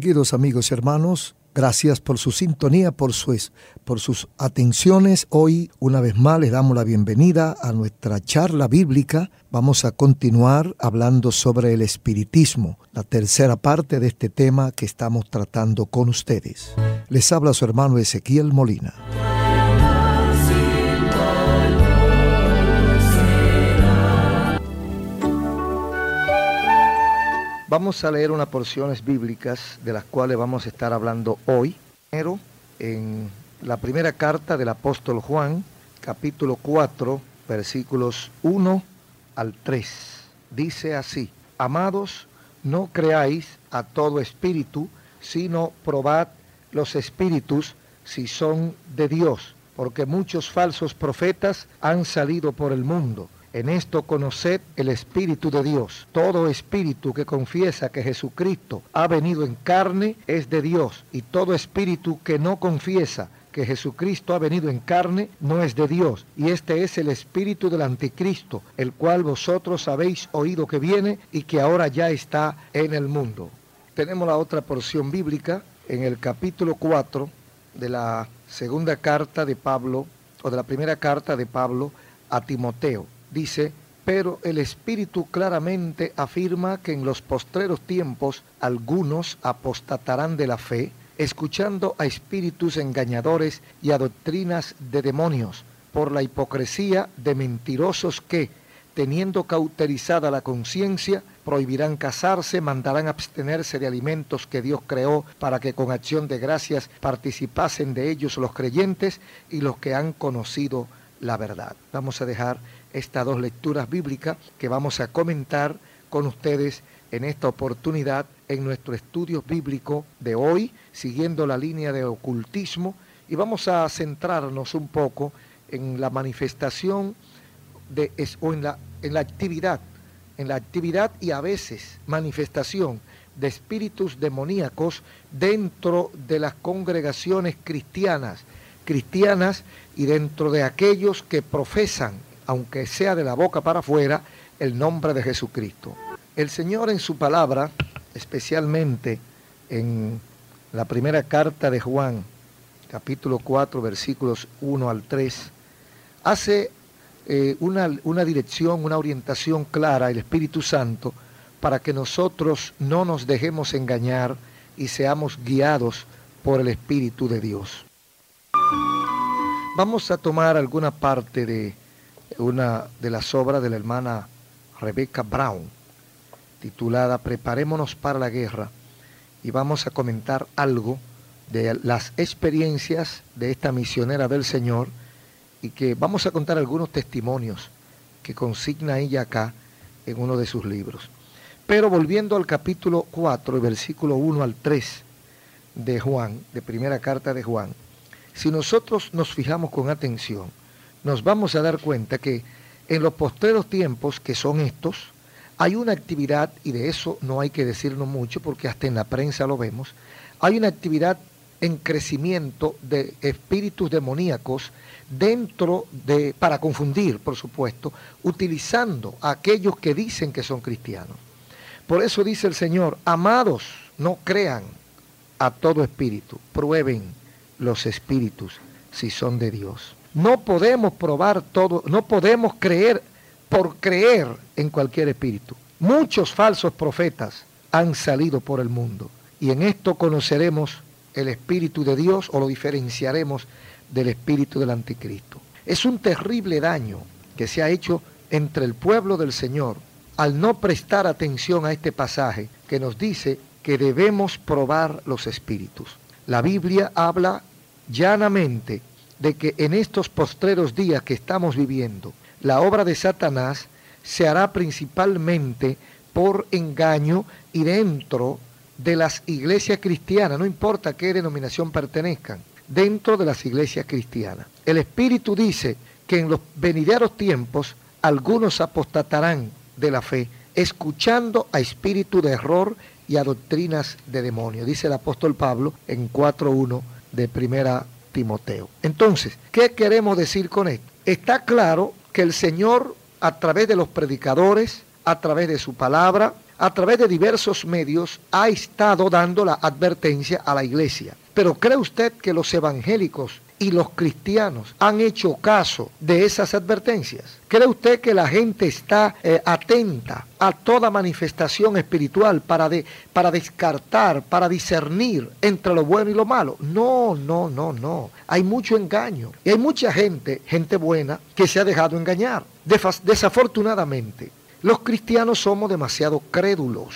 Distinguidos amigos y hermanos, gracias por su sintonía, por, por sus atenciones. Hoy, una vez más, les damos la bienvenida a nuestra charla bíblica. Vamos a continuar hablando sobre el espiritismo, la tercera parte de este tema que estamos tratando con ustedes. Les habla su hermano Ezequiel Molina. Vamos a leer unas porciones bíblicas de las cuales vamos a estar hablando hoy. Primero, en la primera carta del apóstol Juan, capítulo 4, versículos 1 al 3. Dice así, amados, no creáis a todo espíritu, sino probad los espíritus si son de Dios, porque muchos falsos profetas han salido por el mundo en esto conoced el Espíritu de Dios. Todo espíritu que confiesa que Jesucristo ha venido en carne es de Dios. Y todo espíritu que no confiesa que Jesucristo ha venido en carne no es de Dios. Y este es el espíritu del anticristo, el cual vosotros habéis oído que viene y que ahora ya está en el mundo. Tenemos la otra porción bíblica en el capítulo 4 de la segunda carta de Pablo, o de la primera carta de Pablo a Timoteo dice, pero el Espíritu claramente afirma que en los postreros tiempos algunos apostatarán de la fe, escuchando a espíritus engañadores y a doctrinas de demonios, por la hipocresía de mentirosos que, teniendo cauterizada la conciencia, prohibirán casarse, mandarán abstenerse de alimentos que Dios creó para que con acción de gracias participasen de ellos los creyentes y los que han conocido la verdad. Vamos a dejar estas dos lecturas bíblicas que vamos a comentar con ustedes en esta oportunidad en nuestro estudio bíblico de hoy, siguiendo la línea de ocultismo, y vamos a centrarnos un poco en la manifestación de, o en la, en la actividad, en la actividad y a veces manifestación de espíritus demoníacos dentro de las congregaciones cristianas, cristianas y dentro de aquellos que profesan aunque sea de la boca para afuera, el nombre de Jesucristo. El Señor en su palabra, especialmente en la primera carta de Juan, capítulo 4, versículos 1 al 3, hace eh, una, una dirección, una orientación clara, el Espíritu Santo, para que nosotros no nos dejemos engañar y seamos guiados por el Espíritu de Dios. Vamos a tomar alguna parte de una de las obras de la hermana Rebecca Brown, titulada Preparémonos para la guerra, y vamos a comentar algo de las experiencias de esta misionera del Señor y que vamos a contar algunos testimonios que consigna ella acá en uno de sus libros. Pero volviendo al capítulo 4, versículo 1 al 3 de Juan, de primera carta de Juan, si nosotros nos fijamos con atención, nos vamos a dar cuenta que en los postreros tiempos, que son estos, hay una actividad, y de eso no hay que decirnos mucho porque hasta en la prensa lo vemos, hay una actividad en crecimiento de espíritus demoníacos dentro de, para confundir, por supuesto, utilizando a aquellos que dicen que son cristianos. Por eso dice el Señor, amados, no crean a todo espíritu, prueben los espíritus si son de Dios. No podemos probar todo, no podemos creer por creer en cualquier espíritu. Muchos falsos profetas han salido por el mundo y en esto conoceremos el espíritu de Dios o lo diferenciaremos del espíritu del anticristo. Es un terrible daño que se ha hecho entre el pueblo del Señor al no prestar atención a este pasaje que nos dice que debemos probar los espíritus. La Biblia habla llanamente de que en estos postreros días que estamos viviendo, la obra de Satanás se hará principalmente por engaño y dentro de las iglesias cristianas, no importa qué denominación pertenezcan, dentro de las iglesias cristianas. El Espíritu dice que en los venideros tiempos algunos apostatarán de la fe, escuchando a espíritu de error y a doctrinas de demonio, dice el apóstol Pablo en 4.1 de primera Timoteo. Entonces, ¿qué queremos decir con esto? Está claro que el Señor, a través de los predicadores, a través de su palabra, a través de diversos medios ha estado dando la advertencia a la iglesia. Pero ¿cree usted que los evangélicos y los cristianos han hecho caso de esas advertencias? ¿Cree usted que la gente está eh, atenta a toda manifestación espiritual para, de, para descartar, para discernir entre lo bueno y lo malo? No, no, no, no. Hay mucho engaño. Y hay mucha gente, gente buena, que se ha dejado engañar. Desafortunadamente, los cristianos somos demasiado crédulos.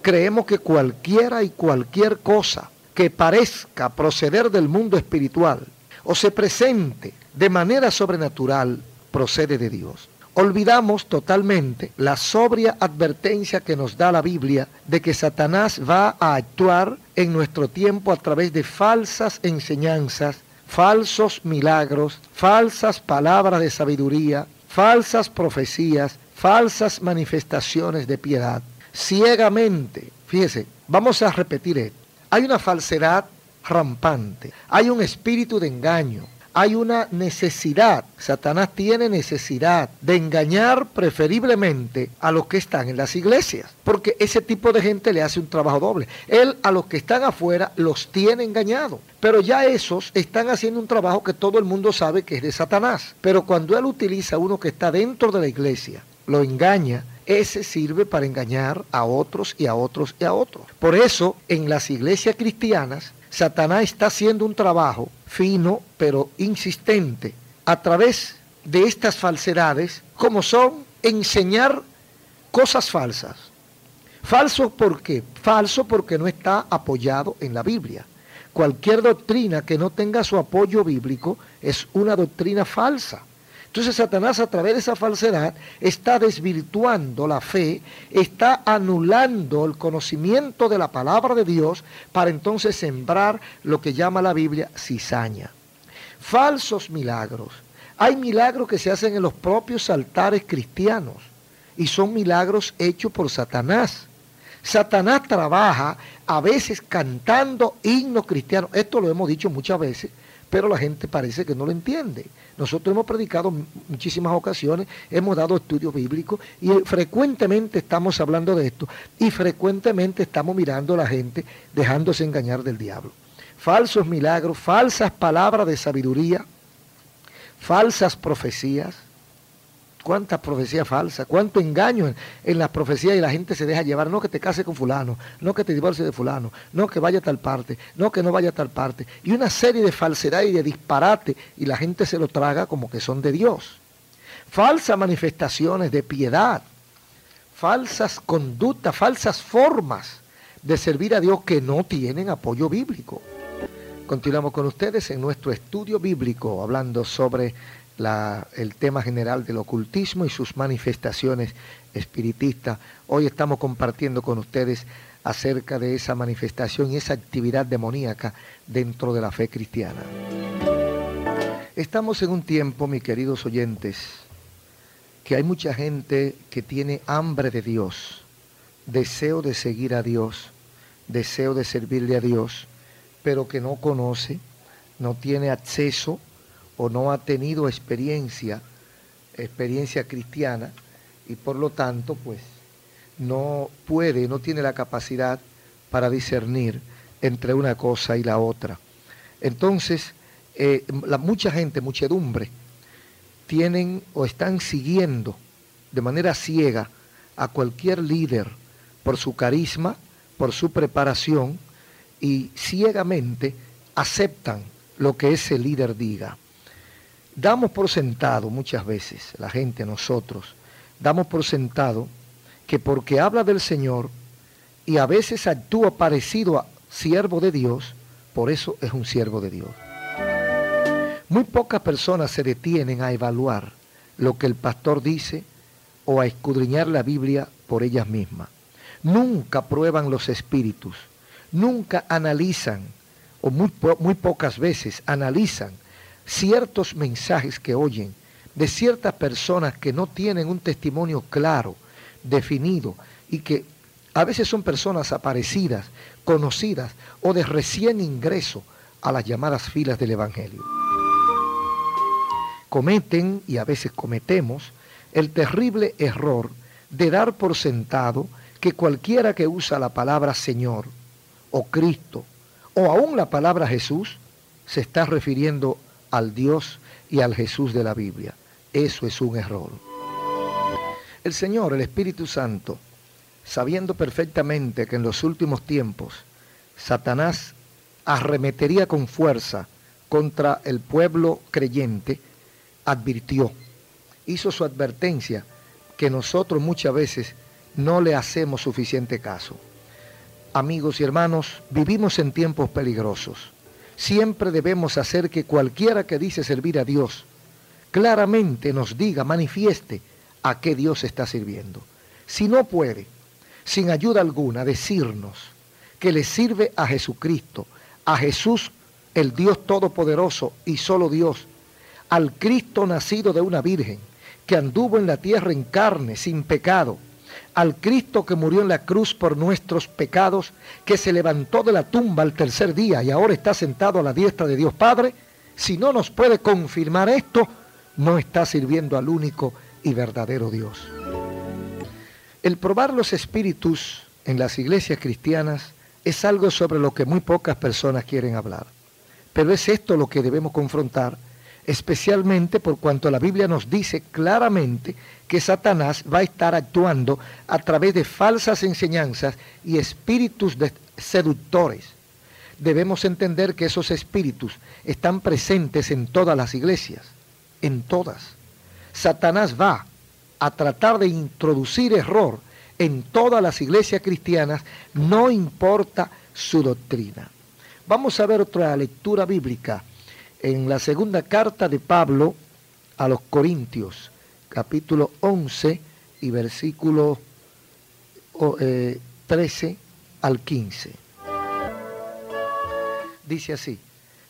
Creemos que cualquiera y cualquier cosa que parezca proceder del mundo espiritual o se presente de manera sobrenatural procede de Dios. Olvidamos totalmente la sobria advertencia que nos da la Biblia de que Satanás va a actuar en nuestro tiempo a través de falsas enseñanzas, falsos milagros, falsas palabras de sabiduría, falsas profecías, falsas manifestaciones de piedad, ciegamente. Fíjese, vamos a repetir esto. Hay una falsedad rampante, hay un espíritu de engaño, hay una necesidad, Satanás tiene necesidad de engañar preferiblemente a los que están en las iglesias, porque ese tipo de gente le hace un trabajo doble. Él a los que están afuera los tiene engañados, pero ya esos están haciendo un trabajo que todo el mundo sabe que es de Satanás. Pero cuando él utiliza a uno que está dentro de la iglesia, lo engaña, ese sirve para engañar a otros y a otros y a otros. Por eso, en las iglesias cristianas, Satanás está haciendo un trabajo fino pero insistente a través de estas falsedades, como son enseñar cosas falsas. Falso ¿por qué? Falso porque no está apoyado en la Biblia. Cualquier doctrina que no tenga su apoyo bíblico es una doctrina falsa. Entonces Satanás a través de esa falsedad está desvirtuando la fe, está anulando el conocimiento de la palabra de Dios para entonces sembrar lo que llama la Biblia cizaña. Falsos milagros. Hay milagros que se hacen en los propios altares cristianos y son milagros hechos por Satanás. Satanás trabaja a veces cantando himnos cristianos. Esto lo hemos dicho muchas veces pero la gente parece que no lo entiende. Nosotros hemos predicado muchísimas ocasiones, hemos dado estudios bíblicos y frecuentemente estamos hablando de esto y frecuentemente estamos mirando a la gente dejándose engañar del diablo. Falsos milagros, falsas palabras de sabiduría, falsas profecías, cuánta profecía falsa, cuánto engaño en, las profecías y la gente se deja llevar, no que te case con fulano, no que te divorcies de fulano, no que vaya a tal parte, no que no vaya a tal parte, y una serie de falsedades y de disparate y la gente se lo traga como que son de Dios. Falsas manifestaciones de piedad, falsas conductas, falsas formas de servir a Dios que no tienen apoyo bíblico. Continuamos con ustedes en nuestro estudio bíblico hablando sobre el tema general del ocultismo y sus manifestaciones espiritistas. Hoy estamos compartiendo con ustedes acerca de esa manifestación y esa actividad demoníaca dentro de la fe cristiana. Estamos en un tiempo, mis queridos oyentes, que hay mucha gente que tiene hambre de Dios, deseo de seguir a Dios, deseo de servirle a Dios, pero que no conoce, no tiene acceso o no ha tenido experiencia, experiencia cristiana, y por lo tanto, pues, no puede, no tiene la capacidad para discernir entre una cosa y la otra. Entonces, eh, la, mucha gente, muchedumbre, tienen o están siguiendo de manera ciega a cualquier líder por su carisma, por su preparación, y ciegamente aceptan lo que ese líder diga. Damos por sentado muchas veces, la gente, nosotros, damos por sentado que porque habla del Señor y a veces actúa parecido a siervo de Dios, por eso es un siervo de Dios. Muy pocas personas se detienen a evaluar lo que el pastor dice o a escudriñar la Biblia por ellas mismas. Nunca prueban los espíritus, nunca analizan, o muy, muy pocas veces analizan ciertos mensajes que oyen de ciertas personas que no tienen un testimonio claro, definido, y que a veces son personas aparecidas, conocidas o de recién ingreso a las llamadas filas del Evangelio. Cometen, y a veces cometemos, el terrible error de dar por sentado que cualquiera que usa la palabra Señor o Cristo o aún la palabra Jesús se está refiriendo al Dios y al Jesús de la Biblia. Eso es un error. El Señor, el Espíritu Santo, sabiendo perfectamente que en los últimos tiempos Satanás arremetería con fuerza contra el pueblo creyente, advirtió, hizo su advertencia que nosotros muchas veces no le hacemos suficiente caso. Amigos y hermanos, vivimos en tiempos peligrosos. Siempre debemos hacer que cualquiera que dice servir a Dios claramente nos diga, manifieste a qué Dios está sirviendo. Si no puede, sin ayuda alguna, decirnos que le sirve a Jesucristo, a Jesús, el Dios Todopoderoso y solo Dios, al Cristo nacido de una virgen, que anduvo en la tierra en carne, sin pecado, al Cristo que murió en la cruz por nuestros pecados, que se levantó de la tumba al tercer día y ahora está sentado a la diestra de Dios Padre, si no nos puede confirmar esto, no está sirviendo al único y verdadero Dios. El probar los espíritus en las iglesias cristianas es algo sobre lo que muy pocas personas quieren hablar. Pero es esto lo que debemos confrontar especialmente por cuanto la Biblia nos dice claramente que Satanás va a estar actuando a través de falsas enseñanzas y espíritus seductores. Debemos entender que esos espíritus están presentes en todas las iglesias, en todas. Satanás va a tratar de introducir error en todas las iglesias cristianas, no importa su doctrina. Vamos a ver otra lectura bíblica en la segunda carta de Pablo a los Corintios, capítulo 11 y versículo 13 eh, al 15. Dice así,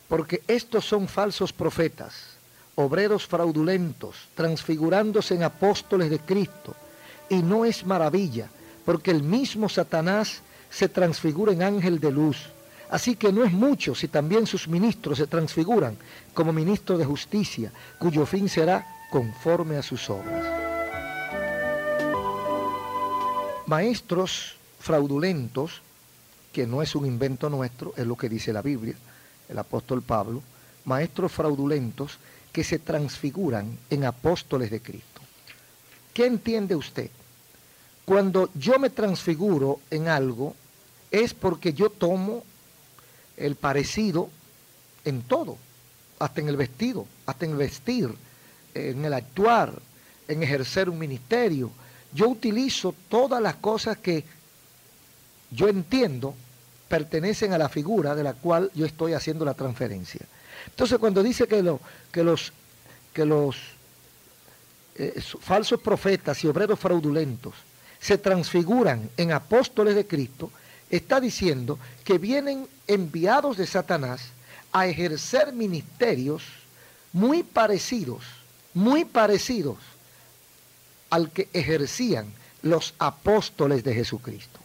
porque estos son falsos profetas, obreros fraudulentos, transfigurándose en apóstoles de Cristo, y no es maravilla, porque el mismo Satanás se transfigura en ángel de luz Así que no es mucho si también sus ministros se transfiguran como ministros de justicia, cuyo fin será conforme a sus obras. Maestros fraudulentos, que no es un invento nuestro, es lo que dice la Biblia, el apóstol Pablo, maestros fraudulentos que se transfiguran en apóstoles de Cristo. ¿Qué entiende usted? Cuando yo me transfiguro en algo, es porque yo tomo el parecido en todo, hasta en el vestido, hasta en el vestir, en el actuar, en ejercer un ministerio. Yo utilizo todas las cosas que yo entiendo pertenecen a la figura de la cual yo estoy haciendo la transferencia. Entonces cuando dice que, lo, que los, que los eh, falsos profetas y obreros fraudulentos se transfiguran en apóstoles de Cristo, está diciendo que vienen enviados de Satanás a ejercer ministerios muy parecidos, muy parecidos al que ejercían los apóstoles de Jesucristo.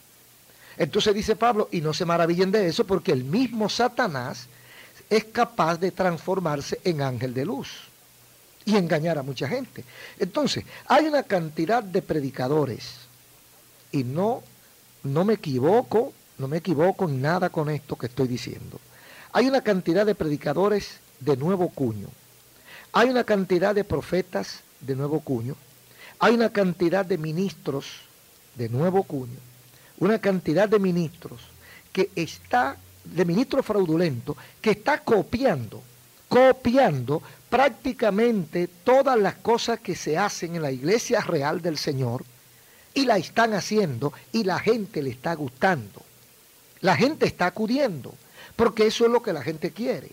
Entonces dice Pablo, y no se maravillen de eso, porque el mismo Satanás es capaz de transformarse en ángel de luz y engañar a mucha gente. Entonces, hay una cantidad de predicadores, y no no me equivoco, no me equivoco en nada con esto que estoy diciendo. Hay una cantidad de predicadores de nuevo cuño. Hay una cantidad de profetas de nuevo cuño. Hay una cantidad de ministros de nuevo cuño. Una cantidad de ministros que está, de ministros fraudulentos, que está copiando, copiando prácticamente todas las cosas que se hacen en la iglesia real del Señor y la están haciendo y la gente le está gustando. La gente está acudiendo, porque eso es lo que la gente quiere.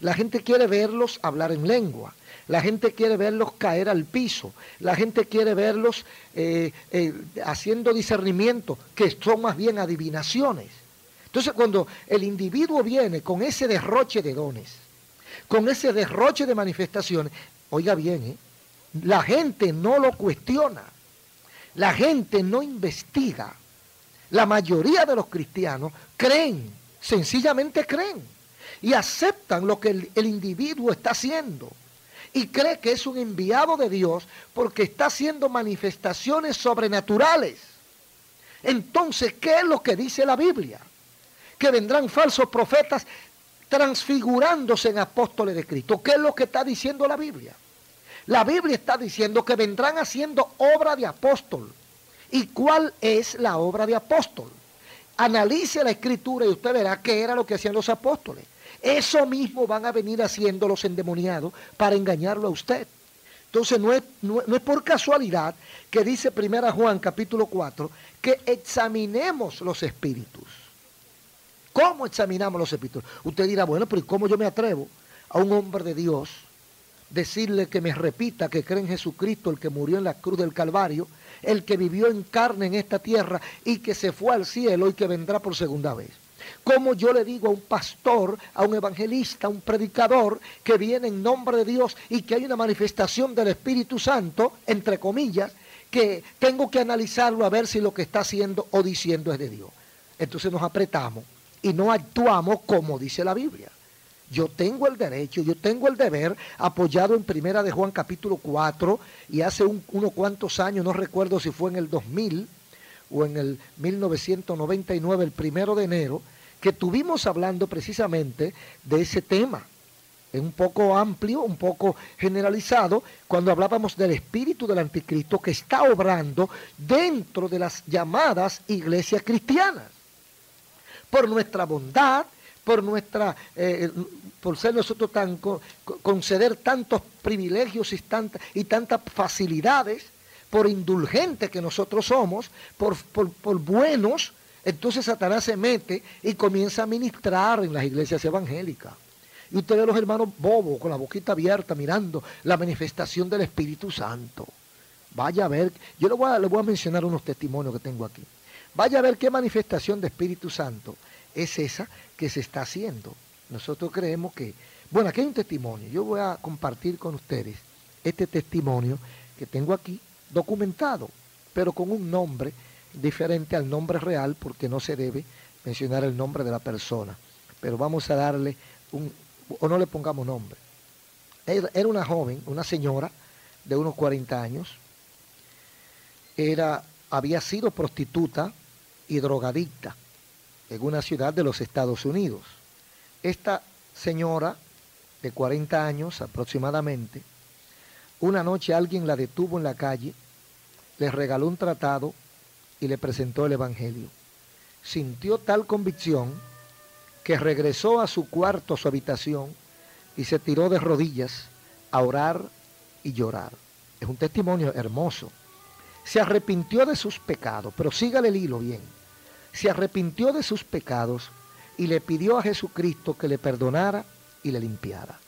La gente quiere verlos hablar en lengua. La gente quiere verlos caer al piso. La gente quiere verlos eh, eh, haciendo discernimiento, que son más bien adivinaciones. Entonces cuando el individuo viene con ese derroche de dones, con ese derroche de manifestaciones, oiga bien, ¿eh? la gente no lo cuestiona. La gente no investiga. La mayoría de los cristianos creen, sencillamente creen, y aceptan lo que el, individuo está haciendo. Y cree que es un enviado de Dios porque está haciendo manifestaciones sobrenaturales. Entonces, ¿qué es lo que dice la Biblia? Que vendrán falsos profetas transfigurándose en apóstoles de Cristo. ¿Qué es lo que está diciendo la Biblia? La Biblia está diciendo que vendrán haciendo obra de apóstol. ¿Y cuál es la obra de apóstol? Analice la escritura y usted verá qué era lo que hacían los apóstoles. Eso mismo van a venir haciendo los endemoniados para engañarlo a usted. Entonces no es, no, es por casualidad que dice 1 Juan capítulo 4 que examinemos los espíritus. ¿Cómo examinamos los espíritus? Usted dirá, bueno, pero ¿cómo yo me atrevo a un hombre de Dios decirle que me repita que cree en Jesucristo, el que murió en la cruz del Calvario, el que vivió en carne en esta tierra y que se fue al cielo y que vendrá por segunda vez. Como yo le digo a un pastor, a un evangelista, a un predicador que viene en nombre de Dios y que hay una manifestación del Espíritu Santo, entre comillas, que tengo que analizarlo a ver si lo que está haciendo o diciendo es de Dios. Entonces nos apretamos y no actuamos como dice la Biblia. Yo tengo el derecho, yo tengo el deber, apoyado en Primera de Juan capítulo 4, y hace unos cuantos años, no recuerdo si fue en el 2000 o en el 1999, el primero de enero, que tuvimos hablando precisamente de ese tema. Es un poco amplio, un poco generalizado, cuando hablábamos del espíritu del anticristo que está obrando dentro de las llamadas iglesias cristianas. Por nuestra bondad, por nuestra, eh, por ser nosotros tan, conceder tantos privilegios y, y tantas facilidades, por indulgentes que nosotros somos, por, por buenos, entonces Satanás se mete y comienza a ministrar en las iglesias evangélicas. Y usted ve a los hermanos bobos con la boquita abierta mirando la manifestación del Espíritu Santo. Vaya a ver, yo le voy a, le voy a mencionar unos testimonios que tengo aquí. Vaya a ver qué manifestación de Espíritu Santo es esa que se está haciendo. Nosotros creemos que, bueno, aquí hay un testimonio. Yo voy a compartir con ustedes este testimonio que tengo aquí documentado, pero con un nombre diferente al nombre real porque no se debe mencionar el nombre de la persona. Pero vamos a darle un, o no le pongamos nombre. Era una joven, una señora de unos 40 años. Era, había sido prostituta y drogadicta en una ciudad de los Estados Unidos. Esta señora de 40 años aproximadamente, una noche alguien la detuvo en la calle, le regaló un tratado y le presentó el Evangelio. Sintió tal convicción que regresó a su cuarto, a su habitación, y se tiró de rodillas a orar y llorar. Es un testimonio hermoso. Se arrepintió de sus pecados, pero sígale el hilo bien se arrepintió de sus pecados y le pidió a Jesucristo que le perdonara y le limpiara.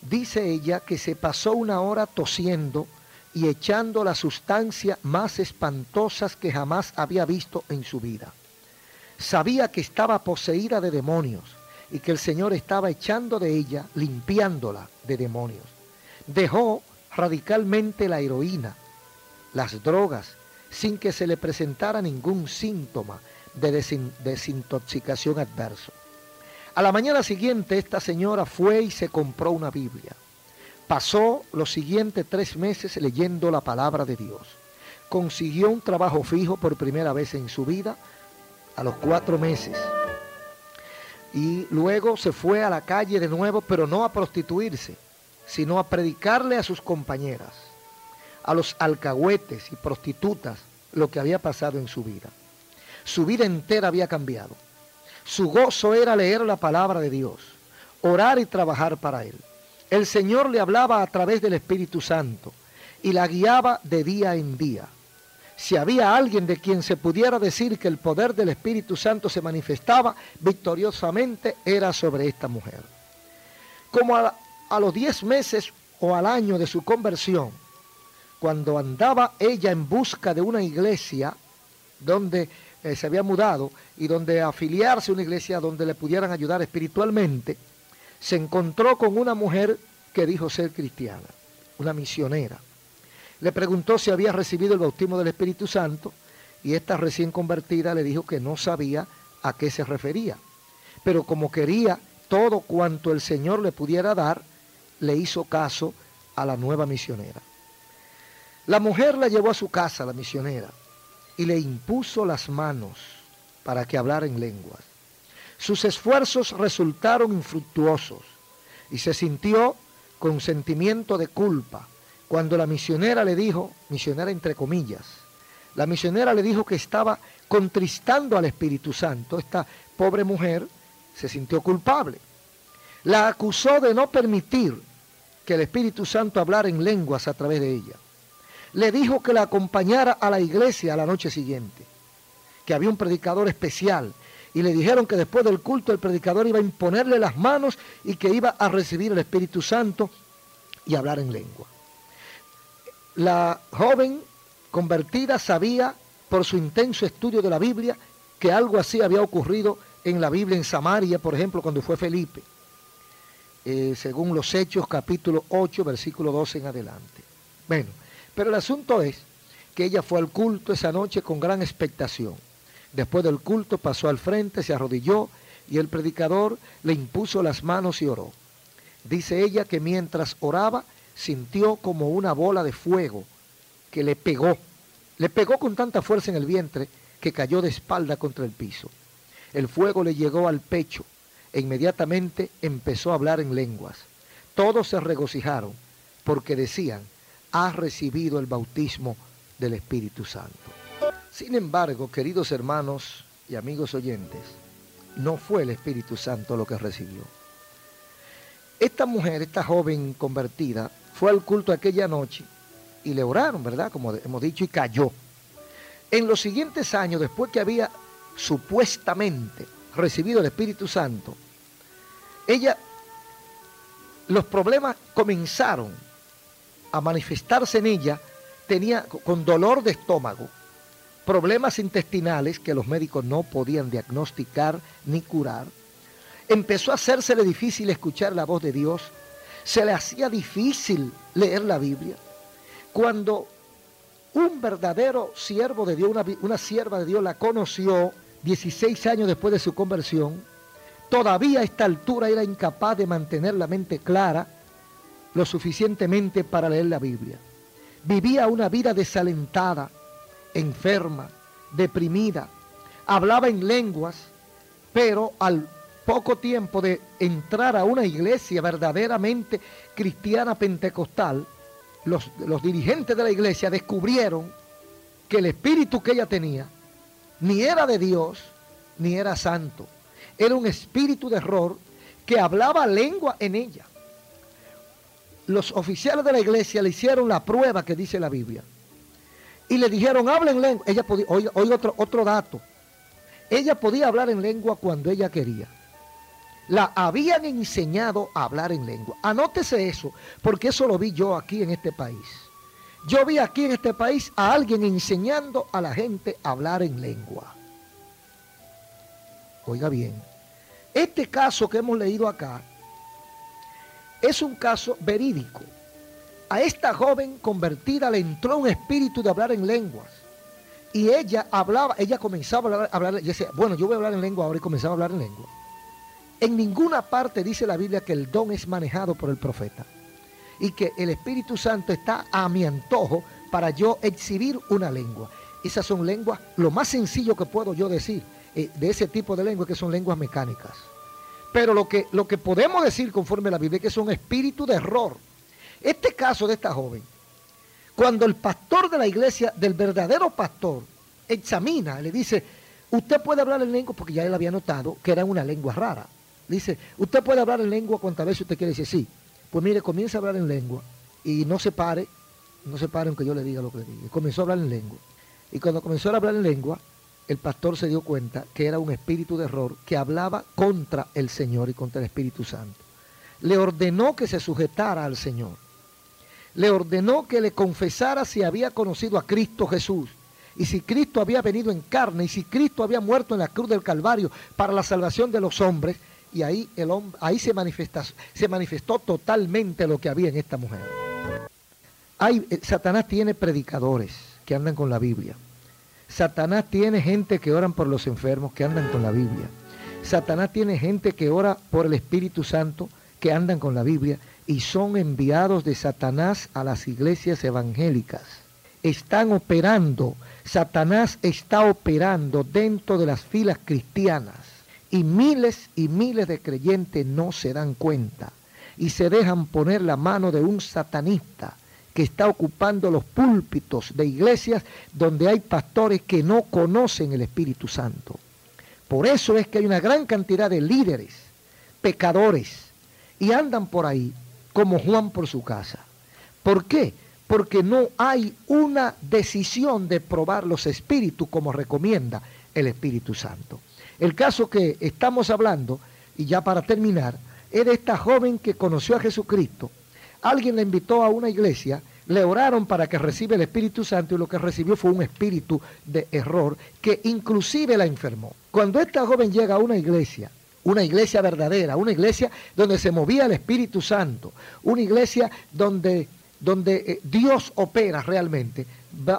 Dice ella que se pasó una hora tosiendo y echando las sustancias más espantosas que jamás había visto en su vida. Sabía que estaba poseída de demonios y que el Señor estaba echando de ella, limpiándola de demonios. Dejó radicalmente la heroína, las drogas sin que se le presentara ningún síntoma de desintoxicación adverso. A la mañana siguiente esta señora fue y se compró una Biblia. Pasó los siguientes tres meses leyendo la palabra de Dios. Consiguió un trabajo fijo por primera vez en su vida a los cuatro meses. Y luego se fue a la calle de nuevo, pero no a prostituirse, sino a predicarle a sus compañeras a los alcahuetes y prostitutas lo que había pasado en su vida. Su vida entera había cambiado. Su gozo era leer la palabra de Dios, orar y trabajar para Él. El Señor le hablaba a través del Espíritu Santo y la guiaba de día en día. Si había alguien de quien se pudiera decir que el poder del Espíritu Santo se manifestaba victoriosamente, era sobre esta mujer. Como a, los diez meses o al año de su conversión, cuando andaba ella en busca de una iglesia donde eh, se había mudado y donde afiliarse a una iglesia donde le pudieran ayudar espiritualmente, se encontró con una mujer que dijo ser cristiana, una misionera. Le preguntó si había recibido el bautismo del Espíritu Santo y esta recién convertida le dijo que no sabía a qué se refería. Pero como quería todo cuanto el Señor le pudiera dar, le hizo caso a la nueva misionera. La mujer la llevó a su casa, la misionera, y le impuso las manos para que hablara en lenguas. Sus esfuerzos resultaron infructuosos y se sintió con sentimiento de culpa cuando la misionera le dijo, misionera entre comillas, la misionera le dijo que estaba contristando al Espíritu Santo. Esta pobre mujer se sintió culpable. La acusó de no permitir que el Espíritu Santo hablara en lenguas a través de ella. Le dijo que la acompañara a la iglesia a la noche siguiente, que había un predicador especial y le dijeron que después del culto el predicador iba a imponerle las manos y que iba a recibir el Espíritu Santo y hablar en lengua. La joven convertida sabía por su intenso estudio de la Biblia que algo así había ocurrido en la Biblia en Samaria, por ejemplo, cuando fue Felipe, eh, según los Hechos capítulo 8, versículo 12 en adelante. Bueno, pero el asunto es que ella fue al culto esa noche con gran expectación. Después del culto pasó al frente, se arrodilló y el predicador le impuso las manos y oró. Dice ella que mientras oraba sintió como una bola de fuego que le pegó, le pegó con tanta fuerza en el vientre que cayó de espalda contra el piso. El fuego le llegó al pecho e inmediatamente empezó a hablar en lenguas. Todos se regocijaron porque decían, ha recibido el bautismo del Espíritu Santo. Sin embargo, queridos hermanos y amigos oyentes, no fue el Espíritu Santo lo que recibió. Esta mujer, esta joven convertida, fue al culto aquella noche y le oraron, ¿verdad? Como hemos dicho, y cayó. En los siguientes años, después que había supuestamente recibido el Espíritu Santo, ella, los problemas comenzaron a manifestarse en ella, tenía con dolor de estómago, problemas intestinales que los médicos no podían diagnosticar ni curar. Empezó a hacérsele difícil escuchar la voz de Dios, se le hacía difícil leer la Biblia. Cuando un verdadero siervo de Dios, una, sierva de Dios la conoció 16 años después de su conversión, todavía a esta altura era incapaz de mantener la mente clara lo suficientemente para leer la Biblia. Vivía una vida desalentada, enferma, deprimida, hablaba en lenguas, pero al poco tiempo de entrar a una iglesia verdaderamente cristiana pentecostal, los, dirigentes de la iglesia descubrieron que el espíritu que ella tenía ni era de Dios, ni era santo. Era un espíritu de error que hablaba lengua en ella. Los oficiales de la iglesia le hicieron la prueba que dice la Biblia. Y le dijeron, habla en lengua. Ella podía, oiga, otro, otro dato. Ella podía hablar en lengua cuando ella quería la habían enseñado a hablar en lengua. Anótese eso, porque eso lo vi yo aquí en este país. Yo vi aquí en este país a alguien enseñando a la gente a hablar en lengua. Oiga bien, este caso que hemos leído acá es un caso verídico. A esta joven convertida le entró un espíritu de hablar en lenguas. Y ella hablaba, ella comenzaba a hablar, y decía, bueno, yo voy a hablar en lengua ahora y comenzaba a hablar en lengua. En ninguna parte dice la Biblia que el don es manejado por el profeta y que el Espíritu Santo está a mi antojo para yo exhibir una lengua. Esas son lenguas, lo más sencillo que puedo yo decir eh, de ese tipo de lenguas que son lenguas mecánicas. Pero lo que, lo que podemos decir conforme a la Biblia es que es un espíritu de error. Este caso de esta joven, cuando el pastor de la iglesia, del verdadero pastor, examina, le dice, usted puede hablar en lengua porque ya él había notado que era una lengua rara. Dice, usted puede hablar en lengua cuantas veces usted quiere. Dice, sí. Pues mire, comienza a hablar en lengua y no se pare, no se pare aunque yo le diga lo que le diga. Comenzó a hablar en lengua. Y cuando comenzó a hablar en lengua, el pastor se dio cuenta que era un espíritu de error que hablaba contra el Señor y contra el Espíritu Santo. Le ordenó que se sujetara al Señor. Le ordenó que le confesara si había conocido a Cristo Jesús y si Cristo había venido en carne y si Cristo había muerto en la cruz del Calvario para la salvación de los hombres y ahí, el hombre, ahí se, se manifestó totalmente lo que había en esta mujer. Eh, Satanás tiene predicadores que andan con la Biblia. Satanás tiene gente que oran por los enfermos que andan con la Biblia. Satanás tiene gente que ora por el Espíritu Santo que andan con la Biblia y son enviados de Satanás a las iglesias evangélicas. están operando, Satanás está operando dentro de las filas cristianas y miles y miles de creyentes no se dan cuenta y se dejan poner la mano de un satanista que está ocupando los púlpitos de iglesias donde hay pastores que no conocen el Espíritu Santo. Por eso es que hay una gran cantidad de líderes, pecadores, y andan por ahí como Juan por su casa. ¿Por qué? Porque no hay una decisión de probar los espíritus como recomienda el Espíritu Santo. El caso que estamos hablando, y ya para terminar, es de esta joven que conoció a Jesucristo. Alguien la invitó a una iglesia, le oraron para que reciba el Espíritu Santo y lo que recibió fue un espíritu de error que inclusive la enfermó. Cuando esta joven llega a una iglesia, una iglesia verdadera, una iglesia donde se movía el Espíritu Santo, una iglesia donde, donde eh, Dios opera realmente.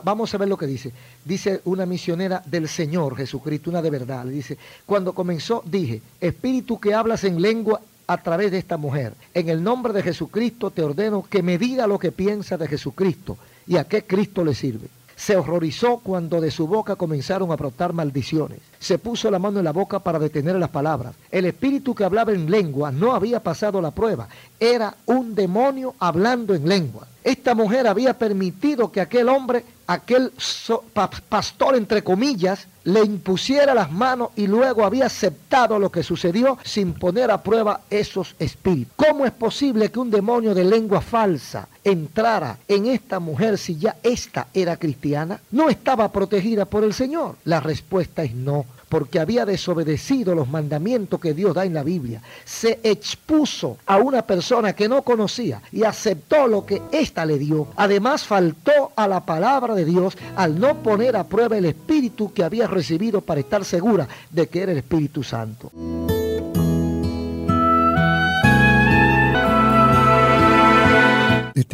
vamos a ver lo que dice. Dice una misionera del Señor Jesucristo, una de verdad. Le dice, cuando comenzó dije, Espíritu que hablas en lengua a través de esta mujer. En el nombre de Jesucristo te ordeno que me diga lo que piensa de Jesucristo y a qué Cristo le sirve. Se horrorizó cuando de su boca comenzaron a brotar maldiciones. Se puso la mano en la boca para detener las palabras. El espíritu que hablaba en lengua no había pasado la prueba. Era un demonio hablando en lengua. Esta mujer había permitido que aquel hombre, aquel pastor entre comillas, le impusiera las manos y luego había aceptado lo que sucedió sin poner a prueba esos espíritus. ¿Cómo es posible que un demonio de lengua falsa entrara en esta mujer si ya esta era cristiana? ¿No estaba protegida por el Señor? La respuesta es no porque había desobedecido los mandamientos que Dios da en la Biblia. Se expuso a una persona que no conocía y aceptó lo que ésta le dio. Además faltó a la palabra de Dios al no poner a prueba el espíritu que había recibido para estar segura de que era el Espíritu Santo.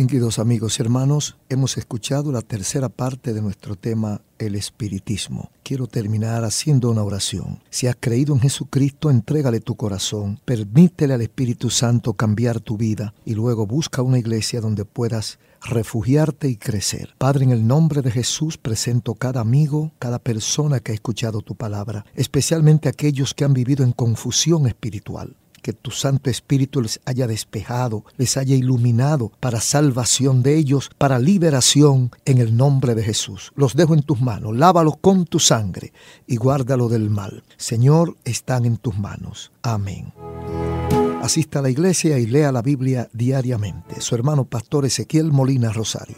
Distinguidos amigos y hermanos, hemos escuchado la tercera parte de nuestro tema, el espiritismo. Quiero terminar haciendo una oración. Si has creído en Jesucristo, entrégale tu corazón, permítele al Espíritu Santo cambiar tu vida y luego busca una iglesia donde puedas refugiarte y crecer. Padre, en el nombre de Jesús presento cada amigo, cada persona que ha escuchado tu palabra, especialmente aquellos que han vivido en confusión espiritual que tu Santo Espíritu les haya despejado, les haya iluminado para salvación de ellos, para liberación en el nombre de Jesús. Los dejo en tus manos, lávalos con tu sangre y guárdalo del mal. Señor, están en tus manos. Amén. Asista a la iglesia y lea la Biblia diariamente. Su hermano pastor Ezequiel Molina Rosario.